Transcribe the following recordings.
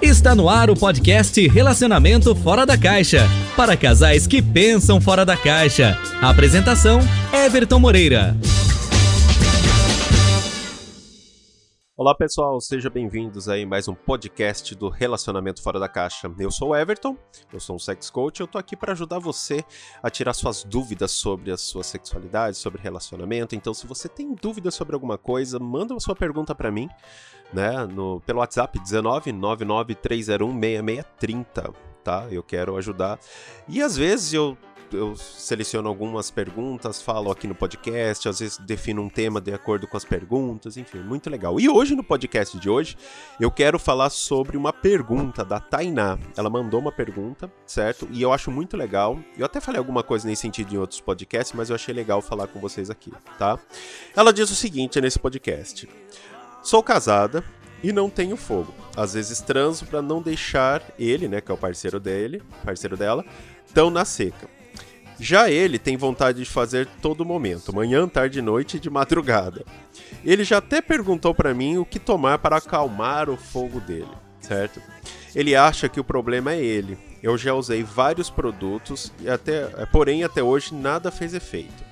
Está no ar o podcast Relacionamento Fora da Caixa. Para casais que pensam fora da caixa. A apresentação: Everton Moreira. Olá pessoal, sejam bem-vindos aí a mais um podcast do Relacionamento Fora da Caixa. Eu sou o Everton, eu sou um sex coach, eu tô aqui para ajudar você a tirar suas dúvidas sobre a sua sexualidade, sobre relacionamento. Então, se você tem dúvidas sobre alguma coisa, manda a sua pergunta para mim, né, no pelo WhatsApp 19 99301 6630, tá? Eu quero ajudar. E às vezes eu eu seleciono algumas perguntas, falo aqui no podcast, às vezes defino um tema de acordo com as perguntas, enfim, muito legal. E hoje, no podcast de hoje, eu quero falar sobre uma pergunta da Tainá. Ela mandou uma pergunta, certo? E eu acho muito legal. Eu até falei alguma coisa nesse sentido em outros podcasts, mas eu achei legal falar com vocês aqui, tá? Ela diz o seguinte nesse podcast: Sou casada, e não tenho fogo. Às vezes transo para não deixar ele, né, que é o parceiro dele, parceiro dela, tão na seca. Já ele tem vontade de fazer todo momento, manhã, tarde, noite e de madrugada. Ele já até perguntou para mim o que tomar para acalmar o fogo dele, certo? Ele acha que o problema é ele. Eu já usei vários produtos e até, porém até hoje nada fez efeito.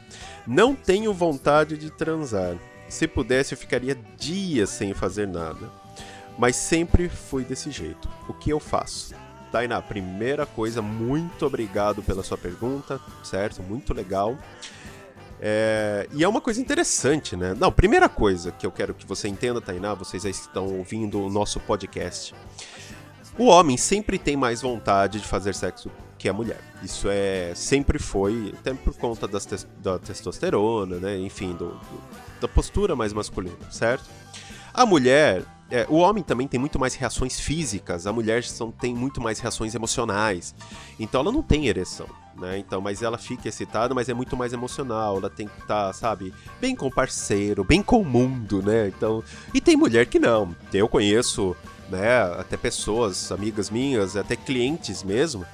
Não tenho vontade de transar. Se pudesse eu ficaria dias sem fazer nada. Mas sempre fui desse jeito. O que eu faço? Tainá, primeira coisa, muito obrigado pela sua pergunta, certo? Muito legal. É, e é uma coisa interessante, né? Não, primeira coisa que eu quero que você entenda, Tainá, vocês aí estão ouvindo o nosso podcast. O homem sempre tem mais vontade de fazer sexo que a mulher. Isso é sempre foi, até por conta te da testosterona, né? Enfim, do, do, da postura mais masculina, certo? A mulher, é, o homem também tem muito mais reações físicas, a mulher são, tem muito mais reações emocionais. Então ela não tem ereção, né? Então, mas ela fica excitada, mas é muito mais emocional. Ela tem que estar, tá, sabe, bem com o parceiro, bem com o mundo, né? Então, e tem mulher que não. Eu conheço, né, até pessoas, amigas minhas, até clientes mesmo,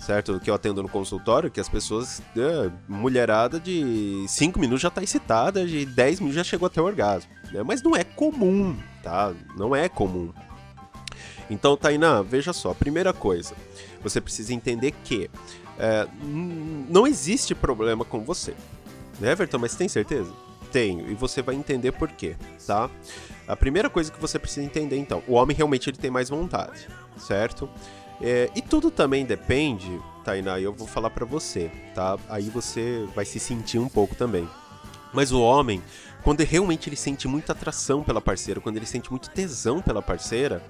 certo? Que eu atendo no consultório, que as pessoas, é, mulherada de 5 minutos já tá excitada, de 10 minutos já chegou até o orgasmo. Né? Mas não é comum, tá? Não é comum. Então, Tainá, veja só, primeira coisa, você precisa entender que é, não existe problema com você. Né, Everton, mas tem certeza? Tenho, e você vai entender por quê, tá? A primeira coisa que você precisa entender, então, o homem realmente ele tem mais vontade, certo? É, e tudo também depende, Tainá, eu vou falar para você, tá? Aí você vai se sentir um pouco também. Mas o homem, quando realmente ele sente muita atração pela parceira, quando ele sente muito tesão pela parceira,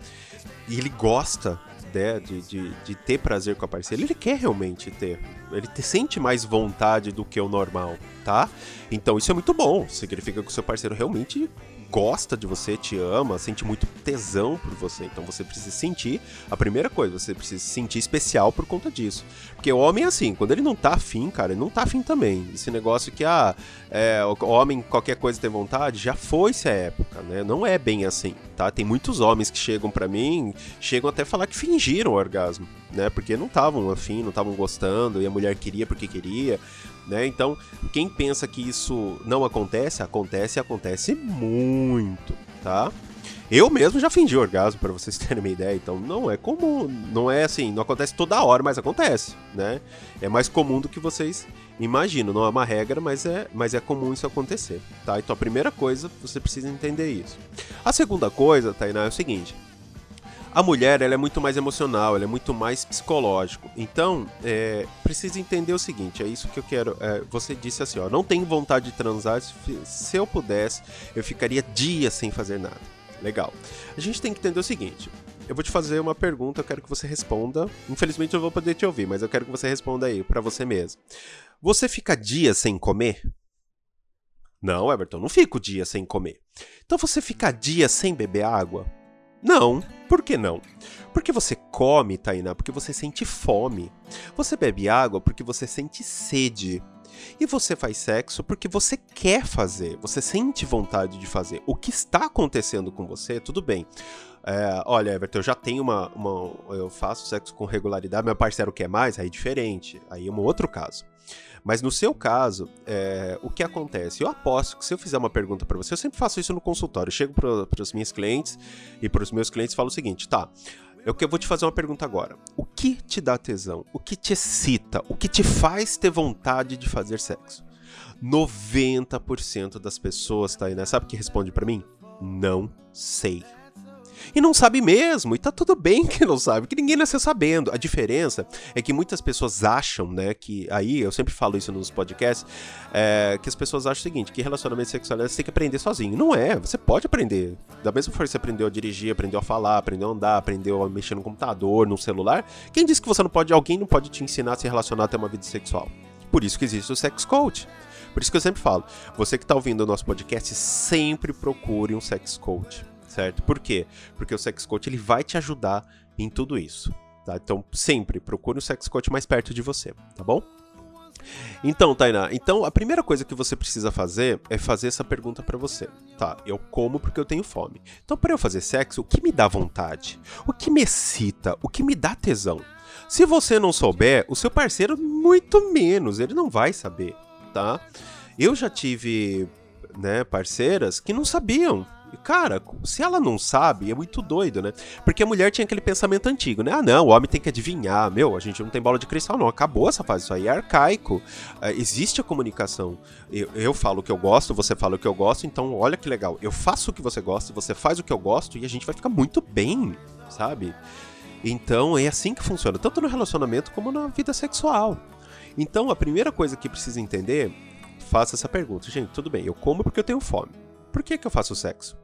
e ele gosta né, de, de, de, ter prazer com a parceira, ele quer realmente ter. Ele te, sente mais vontade do que o normal, tá? Então isso é muito bom. Significa que o seu parceiro realmente gosta de você, te ama, sente muito tesão por você. Então você precisa sentir, a primeira coisa, você precisa se sentir especial por conta disso. Porque o homem é assim, quando ele não tá afim, cara, ele não tá afim também. Esse negócio que, ah, é, homem qualquer coisa tem vontade, já foi-se a época, né? Não é bem assim, tá? Tem muitos homens que chegam para mim, chegam até falar que fingiram o orgasmo, né? Porque não estavam afim, não estavam gostando, e a mulher queria porque queria. Né? Então, quem pensa que isso não acontece, acontece e acontece muito, tá? Eu mesmo já fingi orgasmo, para vocês terem uma ideia. Então, não é comum, não é assim, não acontece toda hora, mas acontece, né? É mais comum do que vocês imaginam. Não é uma regra, mas é, mas é comum isso acontecer, tá? Então, a primeira coisa, você precisa entender isso. A segunda coisa, Tainá, é o seguinte. A mulher ela é muito mais emocional, ela é muito mais psicológico. Então, é, precisa entender o seguinte: é isso que eu quero. É, você disse assim, ó, não tenho vontade de transar. Se eu pudesse, eu ficaria dias sem fazer nada. Legal. A gente tem que entender o seguinte: eu vou te fazer uma pergunta, eu quero que você responda. Infelizmente eu vou poder te ouvir, mas eu quero que você responda aí para você mesmo. Você fica dias sem comer? Não, Everton, não fico dias sem comer. Então você fica dias sem beber água? Não. Por que não? Porque você come, Tainá, porque você sente fome. Você bebe água porque você sente sede. E você faz sexo porque você quer fazer, você sente vontade de fazer. O que está acontecendo com você, tudo bem. É, olha, Everton, eu já tenho uma, uma, Eu faço sexo com regularidade, meu parceiro quer mais, aí é diferente. Aí é um outro caso. Mas no seu caso, é, o que acontece? Eu aposto que se eu fizer uma pergunta para você, eu sempre faço isso no consultório. Eu chego para os meus clientes e para os meus clientes falo o seguinte: tá, Eu que vou te fazer uma pergunta agora. O que te dá tesão? O que te excita? O que te faz ter vontade de fazer sexo? 90% das pessoas, tá aí, né? Sabe o que responde para mim? Não sei. E não sabe mesmo, e tá tudo bem que não sabe, que ninguém nasceu sabendo. A diferença é que muitas pessoas acham, né, que aí, eu sempre falo isso nos podcasts, é, que as pessoas acham o seguinte, que relacionamento sexual você tem que aprender sozinho. Não é, você pode aprender. Da mesma forma que você aprendeu a dirigir, aprendeu a falar, aprendeu a andar, aprendeu a mexer no computador, no celular, quem disse que você não pode, alguém não pode te ensinar a se relacionar até uma vida sexual? Por isso que existe o sex coach. Por isso que eu sempre falo, você que está ouvindo o nosso podcast, sempre procure um sex coach certo? Por quê? Porque o sex coach ele vai te ajudar em tudo isso, tá? Então, sempre procure um sex coach mais perto de você, tá bom? Então, Tainá, então a primeira coisa que você precisa fazer é fazer essa pergunta para você. Tá, eu como porque eu tenho fome. Então, para eu fazer sexo, o que me dá vontade? O que me excita? O que me dá tesão? Se você não souber, o seu parceiro muito menos, ele não vai saber, tá? Eu já tive, né, parceiras que não sabiam Cara, se ela não sabe, é muito doido, né? Porque a mulher tinha aquele pensamento antigo, né? Ah, não, o homem tem que adivinhar. Meu, a gente não tem bola de cristal, não. Acabou essa fase. Isso aí é arcaico. Uh, existe a comunicação. Eu, eu falo o que eu gosto, você fala o que eu gosto, então olha que legal. Eu faço o que você gosta, você faz o que eu gosto e a gente vai ficar muito bem, sabe? Então é assim que funciona, tanto no relacionamento como na vida sexual. Então a primeira coisa que precisa entender, faça essa pergunta. Gente, tudo bem, eu como porque eu tenho fome. Por que, que eu faço sexo?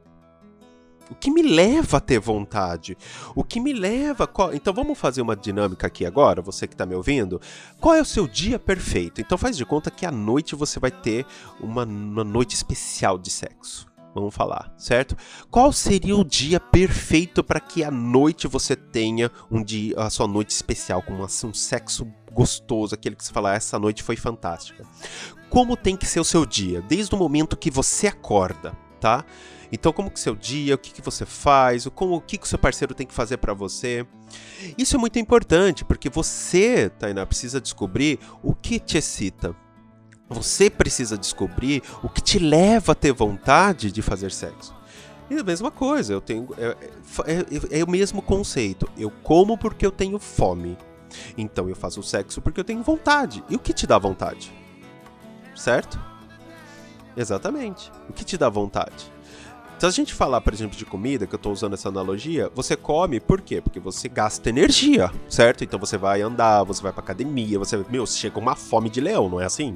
O que me leva a ter vontade? O que me leva. Qual... Então vamos fazer uma dinâmica aqui agora, você que está me ouvindo. Qual é o seu dia perfeito? Então faz de conta que à noite você vai ter uma, uma noite especial de sexo. Vamos falar, certo? Qual seria o dia perfeito para que à noite você tenha um dia, a sua noite especial, com um sexo gostoso, aquele que você fala, essa noite foi fantástica. Como tem que ser o seu dia? Desde o momento que você acorda, tá? Então, como que seu dia, o que, que você faz, o, como, o que, que o seu parceiro tem que fazer para você. Isso é muito importante, porque você, Tainá, precisa descobrir o que te excita. Você precisa descobrir o que te leva a ter vontade de fazer sexo. E a mesma coisa, eu tenho. É, é, é, é o mesmo conceito. Eu como porque eu tenho fome. Então eu faço sexo porque eu tenho vontade. E o que te dá vontade? Certo? Exatamente. O que te dá vontade? Se a gente falar, por exemplo, de comida, que eu estou usando essa analogia, você come por quê? Porque você gasta energia, certo? Então você vai andar, você vai pra academia, você, meu, chega uma fome de leão, não é assim?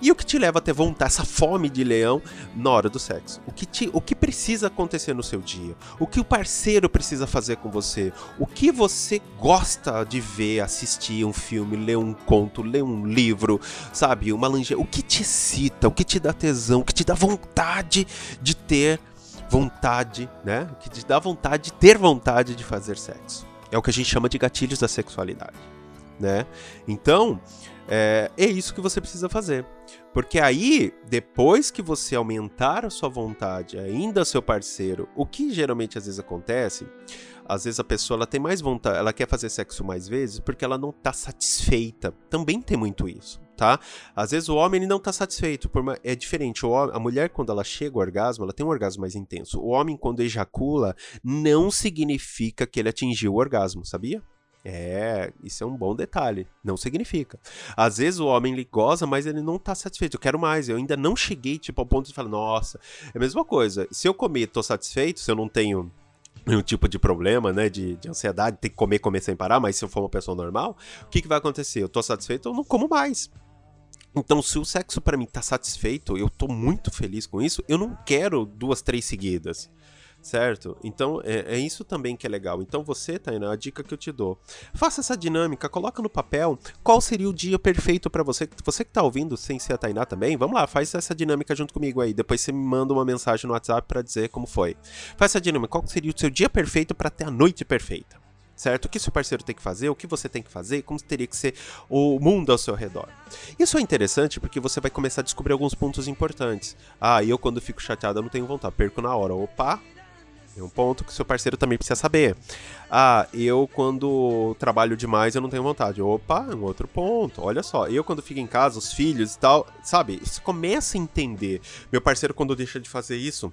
E o que te leva a ter vontade, essa fome de leão na hora do sexo? O que, te, o que precisa acontecer no seu dia? O que o parceiro precisa fazer com você? O que você gosta de ver, assistir um filme, ler um conto, ler um livro, sabe? Uma lingerie. O que te excita? O que te dá tesão? O que te dá vontade de ter vontade, né? O que te dá vontade de ter vontade de fazer sexo? É o que a gente chama de gatilhos da sexualidade, né? Então, é, é isso que você precisa fazer. Porque aí, depois que você aumentar a sua vontade, ainda seu parceiro, o que geralmente às vezes acontece, às vezes a pessoa ela tem mais vontade, ela quer fazer sexo mais vezes porque ela não está satisfeita. Também tem muito isso, tá? Às vezes o homem ele não está satisfeito, uma, é diferente. O a mulher quando ela chega ao orgasmo, ela tem um orgasmo mais intenso. O homem quando ejacula, não significa que ele atingiu o orgasmo, sabia? É, isso é um bom detalhe. Não significa. Às vezes o homem ele goza, mas ele não tá satisfeito. Eu quero mais. Eu ainda não cheguei, tipo, ao ponto de falar, nossa, é a mesma coisa. Se eu comer tô satisfeito, se eu não tenho nenhum tipo de problema, né, de, de ansiedade, ter que comer, comer sem parar, mas se eu for uma pessoa normal, o que, que vai acontecer? Eu tô satisfeito, eu não como mais. Então, se o sexo para mim tá satisfeito, eu tô muito feliz com isso, eu não quero duas, três seguidas certo? Então é, é, isso também que é legal. Então você, Tainá, a dica que eu te dou, faça essa dinâmica, coloca no papel qual seria o dia perfeito para você. Você que tá ouvindo sem ser a Tainá também, vamos lá, faz essa dinâmica junto comigo aí. Depois você me manda uma mensagem no WhatsApp para dizer como foi. Faz essa dinâmica, qual seria o seu dia perfeito para ter a noite perfeita? certo? O que seu parceiro tem que fazer, o que você tem que fazer, como teria que ser o mundo ao seu redor. Isso é interessante porque você vai começar a descobrir alguns pontos importantes. Ah, eu quando fico chateado eu não tenho vontade, perco na hora. Opa, é um ponto que seu parceiro também precisa saber. Ah, eu quando trabalho demais eu não tenho vontade. Opa, um outro ponto. Olha só, eu quando fico em casa, os filhos e tal, sabe? Você começa a entender. Meu parceiro quando deixa de fazer isso,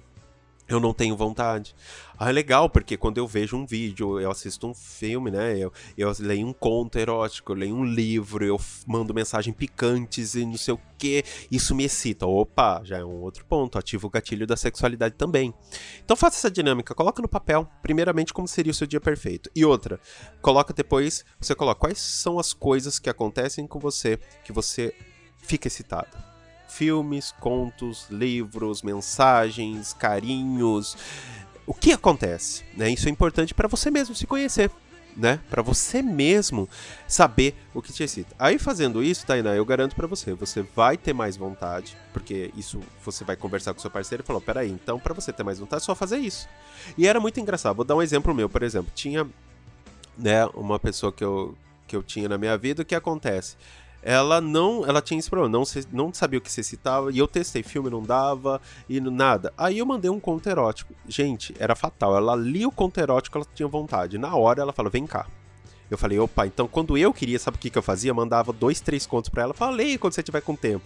eu não tenho vontade. Ah, é legal, porque quando eu vejo um vídeo, eu assisto um filme, né? Eu, eu leio um conto erótico, eu leio um livro, eu mando mensagem picantes e não sei o que. Isso me excita. Opa, já é um outro ponto. Ativa o gatilho da sexualidade também. Então faça essa dinâmica, coloca no papel, primeiramente, como seria o seu dia perfeito. E outra, coloca depois, você coloca quais são as coisas que acontecem com você que você fica excitado filmes, contos, livros, mensagens, carinhos, o que acontece? Né? Isso é importante para você mesmo se conhecer. Né? Para você mesmo saber o que te excita. Aí fazendo isso, Tainá, eu garanto para você, você vai ter mais vontade, porque isso você vai conversar com seu parceiro e falou, peraí, então para você ter mais vontade é só fazer isso. E era muito engraçado. Vou dar um exemplo meu, por exemplo, tinha né, uma pessoa que eu que eu tinha na minha vida, o que acontece? Ela não, ela tinha esse problema, não, não sabia o que se citava, e eu testei filme, não dava, e nada. Aí eu mandei um conto erótico. Gente, era fatal, ela lia o conto erótico, ela tinha vontade. Na hora ela falou, vem cá. Eu falei, opa, então quando eu queria, sabe o que, que eu fazia? mandava dois, três contos pra ela, falei quando você tiver com tempo.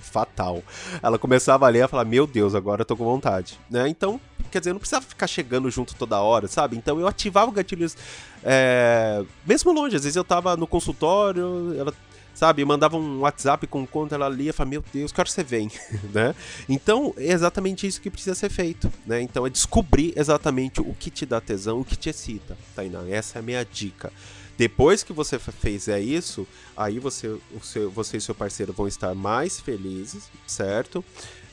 Fatal. Ela começava a ler e falava, meu Deus, agora eu tô com vontade. Né? Então, quer dizer, eu não precisava ficar chegando junto toda hora, sabe? Então eu ativava gatilhos é... mesmo longe. Às vezes eu tava no consultório, ela sabe? Mandava um WhatsApp com conta, ela lia e falava, meu Deus, que hora você vem, né? Então, é exatamente isso que precisa ser feito, né? Então, é descobrir exatamente o que te dá tesão, o que te excita, Tainá. Essa é a minha dica. Depois que você fizer isso, aí você, o seu, você e seu parceiro vão estar mais felizes, certo?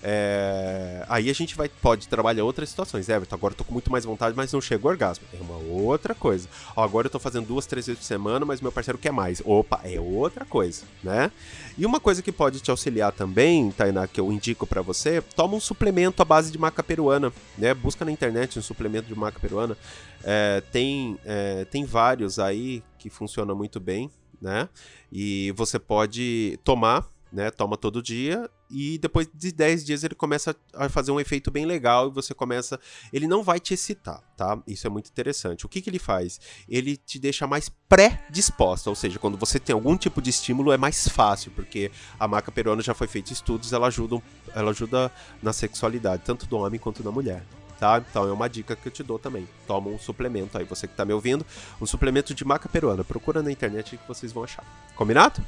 É... Aí a gente vai, pode trabalhar outras situações. Everton, agora eu tô com muito mais vontade, mas não chego ao orgasmo. É uma outra coisa. Ó, agora eu tô fazendo duas, três vezes por semana, mas meu parceiro quer mais. Opa, é outra coisa, né? E uma coisa que pode te auxiliar também, Tainá, que eu indico para você, toma um suplemento à base de maca peruana, né? Busca na internet um suplemento de maca peruana. É, tem, é, tem vários aí que funcionam muito bem, né? E você pode tomar né? Toma todo dia e depois de 10 dias ele começa a fazer um efeito bem legal e você começa. Ele não vai te excitar, tá? Isso é muito interessante. O que, que ele faz? Ele te deixa mais pré-disposta, ou seja, quando você tem algum tipo de estímulo é mais fácil, porque a maca peruana já foi feita estudos, ela ajuda, ela ajuda na sexualidade, tanto do homem quanto da mulher. Tá? Então é uma dica que eu te dou também. Toma um suplemento aí, você que tá me ouvindo, um suplemento de maca peruana. Procura na internet que vocês vão achar. Combinado?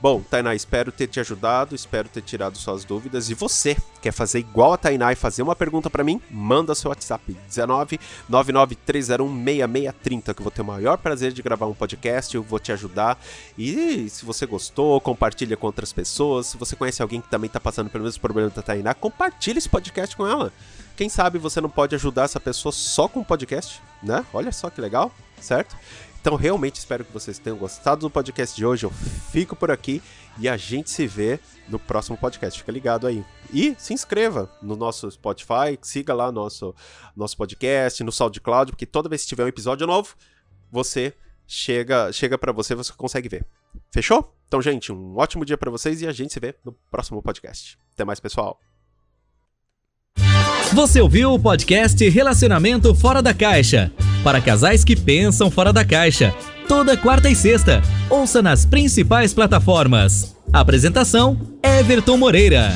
Bom, Tainá, espero ter te ajudado, espero ter tirado suas dúvidas. E você, quer fazer igual a Tainá e fazer uma pergunta para mim? Manda seu WhatsApp 19 99301 6630, que eu vou ter o maior prazer de gravar um podcast, eu vou te ajudar. E se você gostou, compartilha com outras pessoas. Se você conhece alguém que também tá passando pelo mesmo problema da Tainá, compartilha esse podcast com ela. Quem sabe você não pode ajudar essa pessoa só com um podcast, né? Olha só que legal, certo? Então, realmente espero que vocês tenham gostado do podcast de hoje. Eu fico por aqui e a gente se vê no próximo podcast. Fica ligado aí. E se inscreva no nosso Spotify, siga lá nosso nosso podcast, no SoundCloud, porque toda vez que tiver um episódio novo, você chega chega para você, você consegue ver. Fechou? Então, gente, um ótimo dia para vocês e a gente se vê no próximo podcast. Até mais, pessoal. Você ouviu o podcast Relacionamento Fora da Caixa? Para casais que pensam fora da caixa. Toda quarta e sexta. Ouça nas principais plataformas. Apresentação: Everton Moreira.